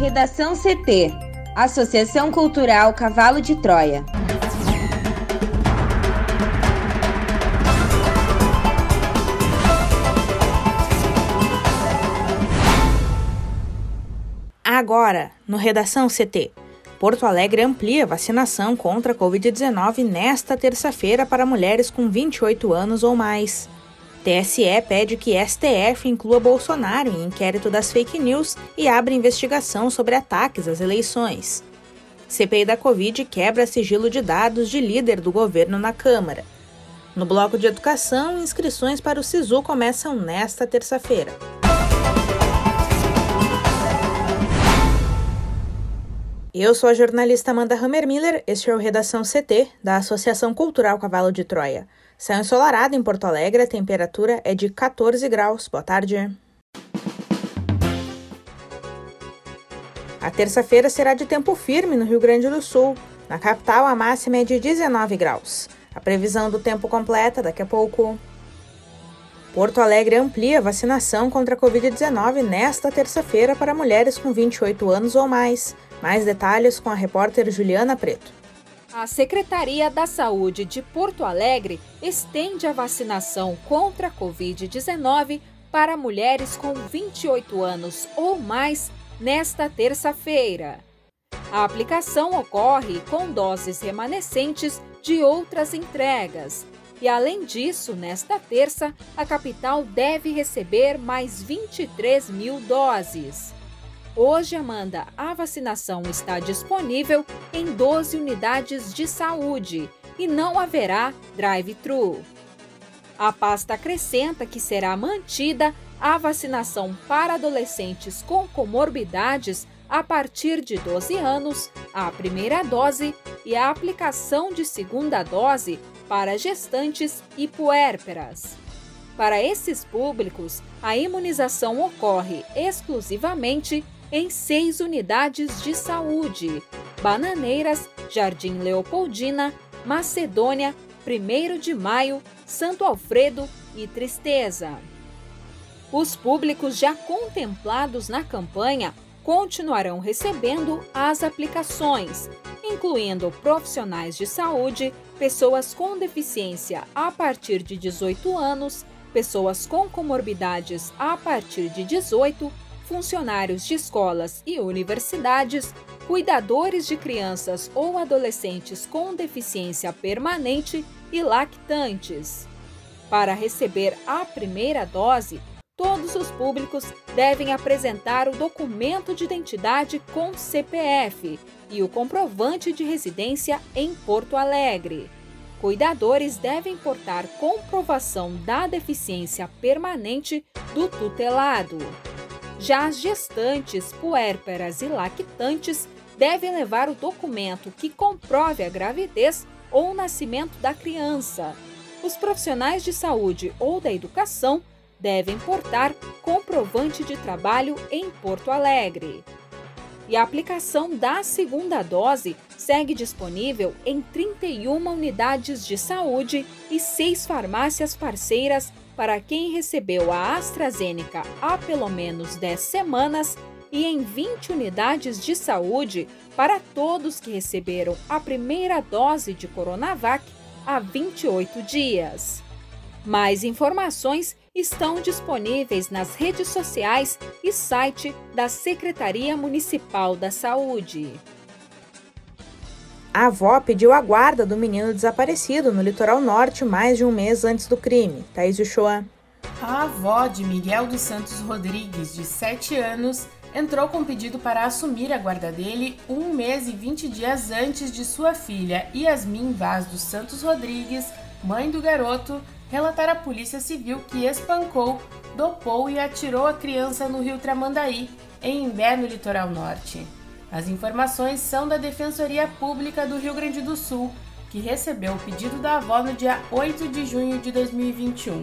Redação CT Associação Cultural Cavalo de Troia. Agora, no Redação CT. Porto Alegre amplia vacinação contra a Covid-19 nesta terça-feira para mulheres com 28 anos ou mais. TSE pede que STF inclua Bolsonaro em inquérito das fake news e abra investigação sobre ataques às eleições. CPI da Covid quebra sigilo de dados de líder do governo na Câmara. No bloco de educação, inscrições para o SISU começam nesta terça-feira. Eu sou a jornalista Amanda Hammermiller, este é o Redação CT, da Associação Cultural Cavalo de Troia. Céu ensolarado em Porto Alegre, a temperatura é de 14 graus. Boa tarde. A terça-feira será de tempo firme no Rio Grande do Sul. Na capital, a máxima é de 19 graus. A previsão do tempo completa daqui a pouco. Porto Alegre amplia a vacinação contra a Covid-19 nesta terça-feira para mulheres com 28 anos ou mais. Mais detalhes com a repórter Juliana Preto. A Secretaria da Saúde de Porto Alegre estende a vacinação contra a Covid-19 para mulheres com 28 anos ou mais nesta terça-feira. A aplicação ocorre com doses remanescentes de outras entregas. E, além disso, nesta terça, a capital deve receber mais 23 mil doses. Hoje, Amanda, a vacinação está disponível em 12 unidades de saúde e não haverá drive-thru. A pasta acrescenta que será mantida a vacinação para adolescentes com comorbidades a partir de 12 anos, a primeira dose e a aplicação de segunda dose para gestantes e puérperas. Para esses públicos, a imunização ocorre exclusivamente em seis unidades de saúde: Bananeiras, Jardim Leopoldina, Macedônia, 1 de Maio, Santo Alfredo e Tristeza. Os públicos já contemplados na campanha continuarão recebendo as aplicações, incluindo profissionais de saúde, pessoas com deficiência a partir de 18 anos, pessoas com comorbidades a partir de 18 funcionários de escolas e universidades, cuidadores de crianças ou adolescentes com deficiência permanente e lactantes. Para receber a primeira dose, todos os públicos devem apresentar o documento de identidade com CPF e o comprovante de residência em Porto Alegre. Cuidadores devem portar comprovação da deficiência permanente do tutelado. Já as gestantes, puérperas e lactantes devem levar o documento que comprove a gravidez ou o nascimento da criança. Os profissionais de saúde ou da educação devem portar comprovante de trabalho em Porto Alegre. E a aplicação da segunda dose segue disponível em 31 unidades de saúde e seis farmácias parceiras para quem recebeu a AstraZeneca há pelo menos 10 semanas e em 20 unidades de saúde para todos que receberam a primeira dose de Coronavac há 28 dias. Mais informações estão disponíveis nas redes sociais e site da Secretaria Municipal da Saúde. A avó pediu a guarda do menino desaparecido no litoral norte mais de um mês antes do crime. Thaís Uchoa. A avó de Miguel dos Santos Rodrigues, de 7 anos, entrou com pedido para assumir a guarda dele um mês e 20 dias antes de sua filha, Yasmin Vaz dos Santos Rodrigues, mãe do garoto, relatar à Polícia Civil que espancou, dopou e atirou a criança no rio Tramandaí, em Imbé, no litoral norte. As informações são da Defensoria Pública do Rio Grande do Sul, que recebeu o pedido da avó no dia 8 de junho de 2021.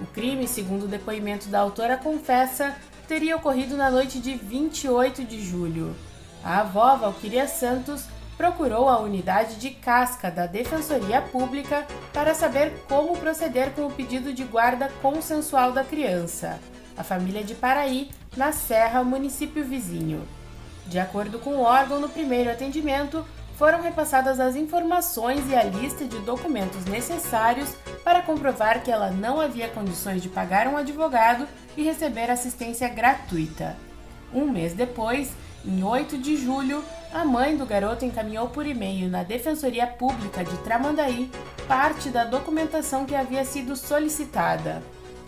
O crime, segundo o depoimento da autora confessa, teria ocorrido na noite de 28 de julho. A avó, Valquíria Santos, procurou a unidade de casca da Defensoria Pública para saber como proceder com o pedido de guarda consensual da criança. A família de Paraí, na Serra, município vizinho. De acordo com o órgão, no primeiro atendimento, foram repassadas as informações e a lista de documentos necessários para comprovar que ela não havia condições de pagar um advogado e receber assistência gratuita. Um mês depois, em 8 de julho, a mãe do garoto encaminhou por e-mail na Defensoria Pública de Tramandaí parte da documentação que havia sido solicitada.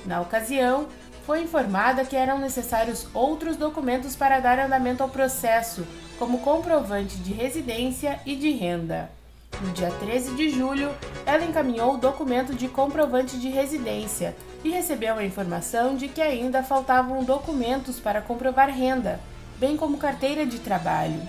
Na ocasião, foi informada que eram necessários outros documentos para dar andamento ao processo, como comprovante de residência e de renda. No dia 13 de julho, ela encaminhou o documento de comprovante de residência e recebeu a informação de que ainda faltavam documentos para comprovar renda, bem como carteira de trabalho.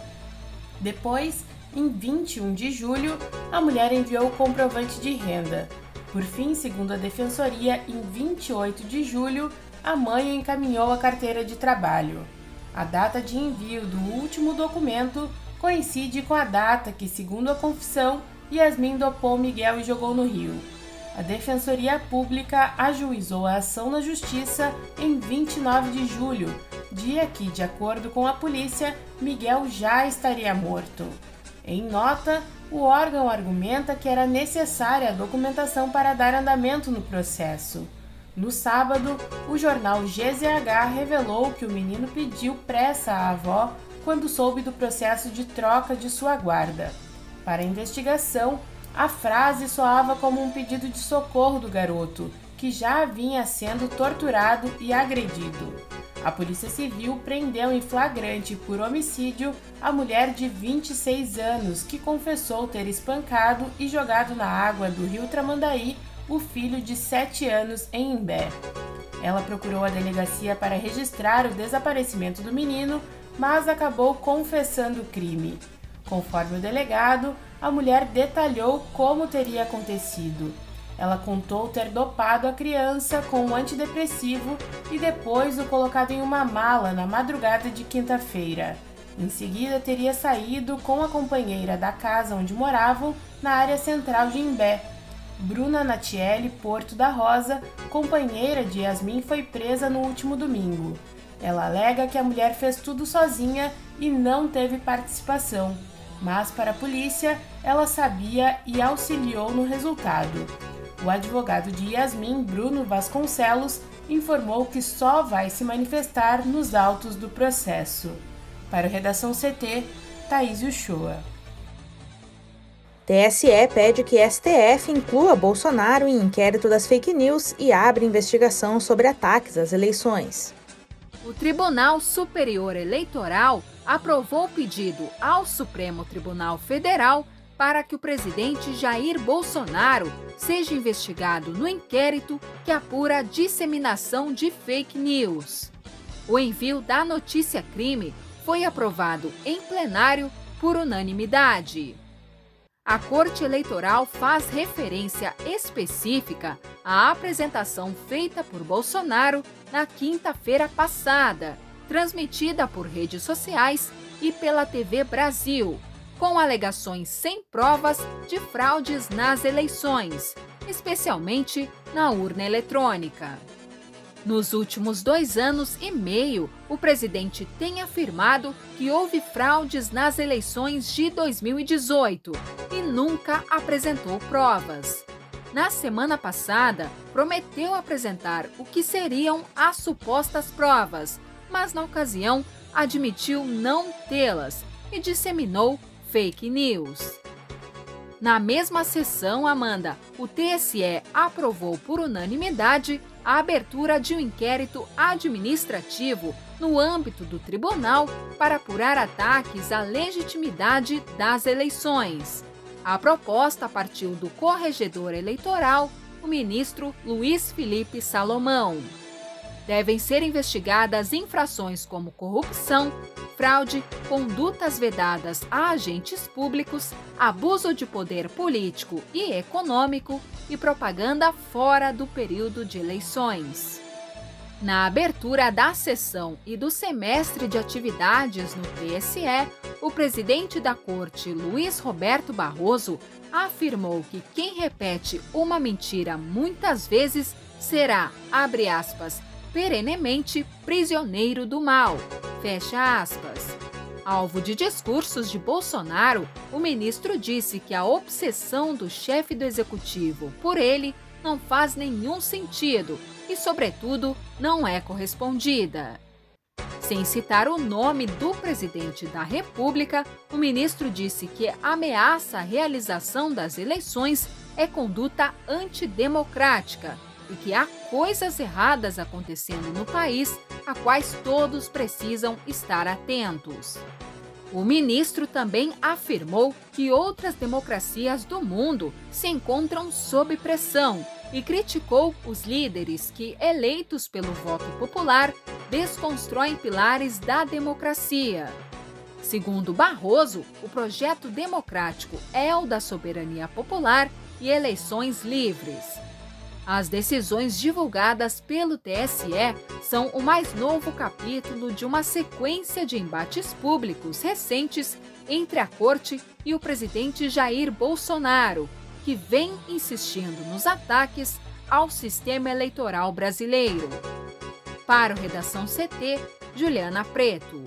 Depois, em 21 de julho, a mulher enviou o comprovante de renda. Por fim, segundo a defensoria, em 28 de julho, a mãe encaminhou a carteira de trabalho. A data de envio do último documento coincide com a data que, segundo a confissão, Yasmin dopou Miguel e jogou no rio. A Defensoria Pública ajuizou a ação na Justiça em 29 de julho, dia que, de acordo com a polícia, Miguel já estaria morto. Em nota, o órgão argumenta que era necessária a documentação para dar andamento no processo. No sábado, o jornal GZH revelou que o menino pediu pressa à avó quando soube do processo de troca de sua guarda. Para a investigação, a frase soava como um pedido de socorro do garoto, que já vinha sendo torturado e agredido. A Polícia Civil prendeu em flagrante por homicídio a mulher de 26 anos que confessou ter espancado e jogado na água do rio Tramandaí o filho de 7 anos em Imbé. Ela procurou a delegacia para registrar o desaparecimento do menino, mas acabou confessando o crime. Conforme o delegado, a mulher detalhou como teria acontecido. Ela contou ter dopado a criança com um antidepressivo e depois o colocado em uma mala na madrugada de quinta-feira. Em seguida, teria saído com a companheira da casa onde moravam, na área central de Imbé, Bruna Natiele Porto da Rosa, companheira de Yasmin, foi presa no último domingo. Ela alega que a mulher fez tudo sozinha e não teve participação, mas para a polícia ela sabia e auxiliou no resultado. O advogado de Yasmin, Bruno Vasconcelos, informou que só vai se manifestar nos autos do processo. Para a Redação CT, Thaís Uchoa. TSE pede que STF inclua Bolsonaro em inquérito das fake news e abra investigação sobre ataques às eleições. O Tribunal Superior Eleitoral aprovou pedido ao Supremo Tribunal Federal para que o presidente Jair Bolsonaro seja investigado no inquérito que apura a disseminação de fake news. O envio da notícia crime foi aprovado em plenário por unanimidade a Corte Eleitoral faz referência específica à apresentação feita por Bolsonaro na quinta-feira passada, transmitida por redes sociais e pela TV Brasil, com alegações sem provas de fraudes nas eleições, especialmente na urna eletrônica. Nos últimos dois anos e meio, o presidente tem afirmado que houve fraudes nas eleições de 2018 e nunca apresentou provas. Na semana passada, prometeu apresentar o que seriam as supostas provas, mas na ocasião admitiu não tê-las e disseminou fake news. Na mesma sessão, Amanda, o TSE aprovou por unanimidade a abertura de um inquérito administrativo no âmbito do tribunal para apurar ataques à legitimidade das eleições. A proposta partiu do corregedor eleitoral, o ministro Luiz Felipe Salomão. Devem ser investigadas infrações como corrupção, fraude, condutas vedadas a agentes públicos, abuso de poder político e econômico e propaganda fora do período de eleições. Na abertura da sessão e do semestre de atividades no TSE, o presidente da Corte, Luiz Roberto Barroso, afirmou que quem repete uma mentira muitas vezes será, abre aspas, perenemente prisioneiro do mal. Fecha aspas. Alvo de discursos de Bolsonaro, o ministro disse que a obsessão do chefe do executivo por ele não faz nenhum sentido e, sobretudo, não é correspondida. Sem citar o nome do presidente da República, o ministro disse que ameaça a realização das eleições é conduta antidemocrática e que há coisas erradas acontecendo no país a quais todos precisam estar atentos. O ministro também afirmou que outras democracias do mundo se encontram sob pressão e criticou os líderes que, eleitos pelo voto popular, desconstroem pilares da democracia. Segundo Barroso, o projeto democrático é o da soberania popular e eleições livres. As decisões divulgadas pelo TSE são o mais novo capítulo de uma sequência de embates públicos recentes entre a Corte e o presidente Jair Bolsonaro, que vem insistindo nos ataques ao sistema eleitoral brasileiro. Para o Redação CT, Juliana Preto.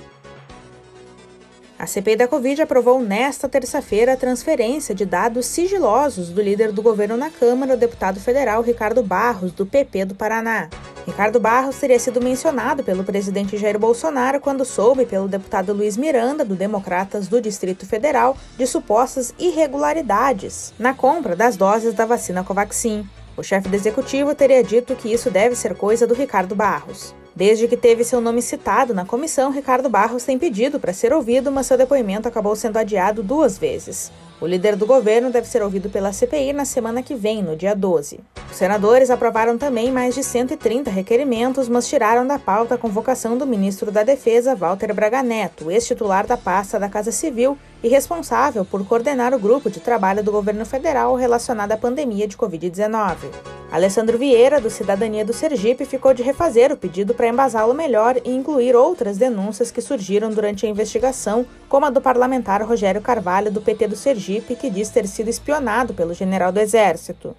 A CPI da Covid aprovou nesta terça-feira a transferência de dados sigilosos do líder do governo na Câmara, o deputado federal Ricardo Barros, do PP do Paraná. Ricardo Barros teria sido mencionado pelo presidente Jair Bolsonaro quando soube pelo deputado Luiz Miranda, do Democratas do Distrito Federal, de supostas irregularidades na compra das doses da vacina Covaxin. O chefe do executivo teria dito que isso deve ser coisa do Ricardo Barros. Desde que teve seu nome citado na comissão, Ricardo Barros tem pedido para ser ouvido, mas seu depoimento acabou sendo adiado duas vezes. O líder do governo deve ser ouvido pela CPI na semana que vem, no dia 12. Os senadores aprovaram também mais de 130 requerimentos, mas tiraram da pauta a convocação do ministro da Defesa, Walter Braga Neto, ex-titular da pasta da Casa Civil e responsável por coordenar o grupo de trabalho do governo federal relacionado à pandemia de Covid-19. Alessandro Vieira, do Cidadania do Sergipe, ficou de refazer o pedido para embasá-lo melhor e incluir outras denúncias que surgiram durante a investigação, como a do parlamentar Rogério Carvalho, do PT do Sergipe, que diz ter sido espionado pelo general do Exército.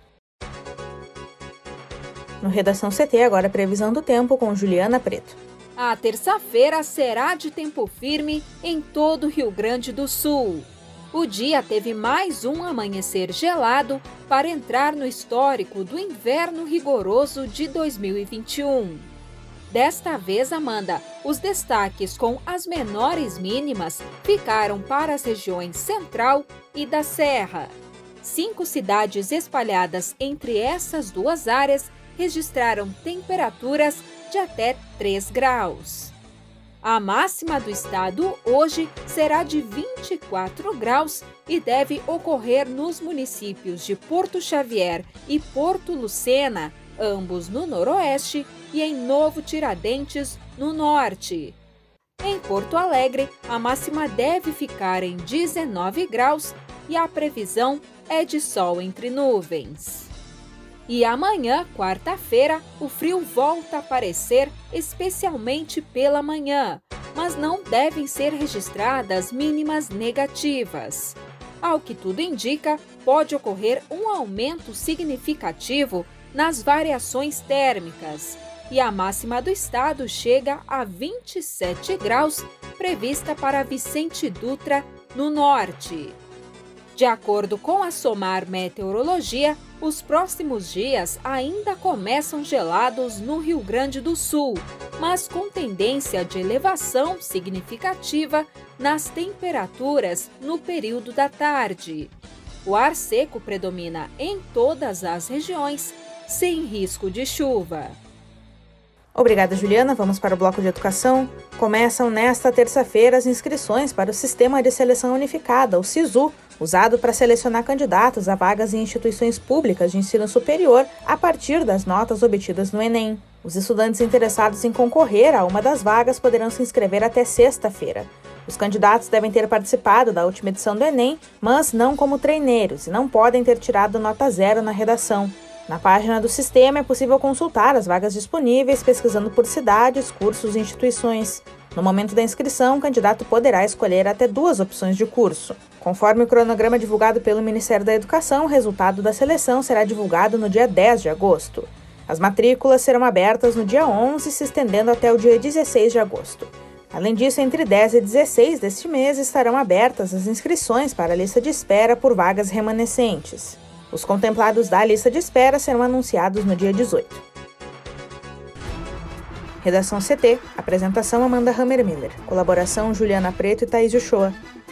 No Redação CT, agora previsão do tempo com Juliana Preto. A terça-feira será de tempo firme em todo o Rio Grande do Sul. O dia teve mais um amanhecer gelado para entrar no histórico do inverno rigoroso de 2021. Desta vez, Amanda, os destaques com as menores mínimas ficaram para as regiões central e da Serra. Cinco cidades espalhadas entre essas duas áreas registraram temperaturas de até 3 graus. A máxima do estado hoje será de 24 graus e deve ocorrer nos municípios de Porto Xavier e Porto Lucena, ambos no noroeste, e em Novo Tiradentes, no norte. Em Porto Alegre, a máxima deve ficar em 19 graus e a previsão é de sol entre nuvens. E amanhã, quarta-feira, o frio volta a aparecer, especialmente pela manhã, mas não devem ser registradas mínimas negativas. Ao que tudo indica, pode ocorrer um aumento significativo nas variações térmicas, e a máxima do estado chega a 27 graus, prevista para Vicente Dutra, no norte. De acordo com a SOMAR Meteorologia, os próximos dias ainda começam gelados no Rio Grande do Sul, mas com tendência de elevação significativa nas temperaturas no período da tarde. O ar seco predomina em todas as regiões, sem risco de chuva. Obrigada, Juliana. Vamos para o bloco de educação. Começam nesta terça-feira as inscrições para o Sistema de Seleção Unificada, o SISU, usado para selecionar candidatos a vagas em instituições públicas de ensino superior a partir das notas obtidas no Enem. Os estudantes interessados em concorrer a uma das vagas poderão se inscrever até sexta-feira. Os candidatos devem ter participado da última edição do Enem, mas não como treineiros e não podem ter tirado nota zero na redação. Na página do sistema é possível consultar as vagas disponíveis pesquisando por cidades, cursos e instituições. No momento da inscrição, o candidato poderá escolher até duas opções de curso. Conforme o cronograma divulgado pelo Ministério da Educação, o resultado da seleção será divulgado no dia 10 de agosto. As matrículas serão abertas no dia 11, se estendendo até o dia 16 de agosto. Além disso, entre 10 e 16 deste mês estarão abertas as inscrições para a lista de espera por vagas remanescentes. Os contemplados da lista de espera serão anunciados no dia 18. Redação CT, apresentação Amanda Hammermiller, colaboração Juliana Preto e Thaís Uchoa.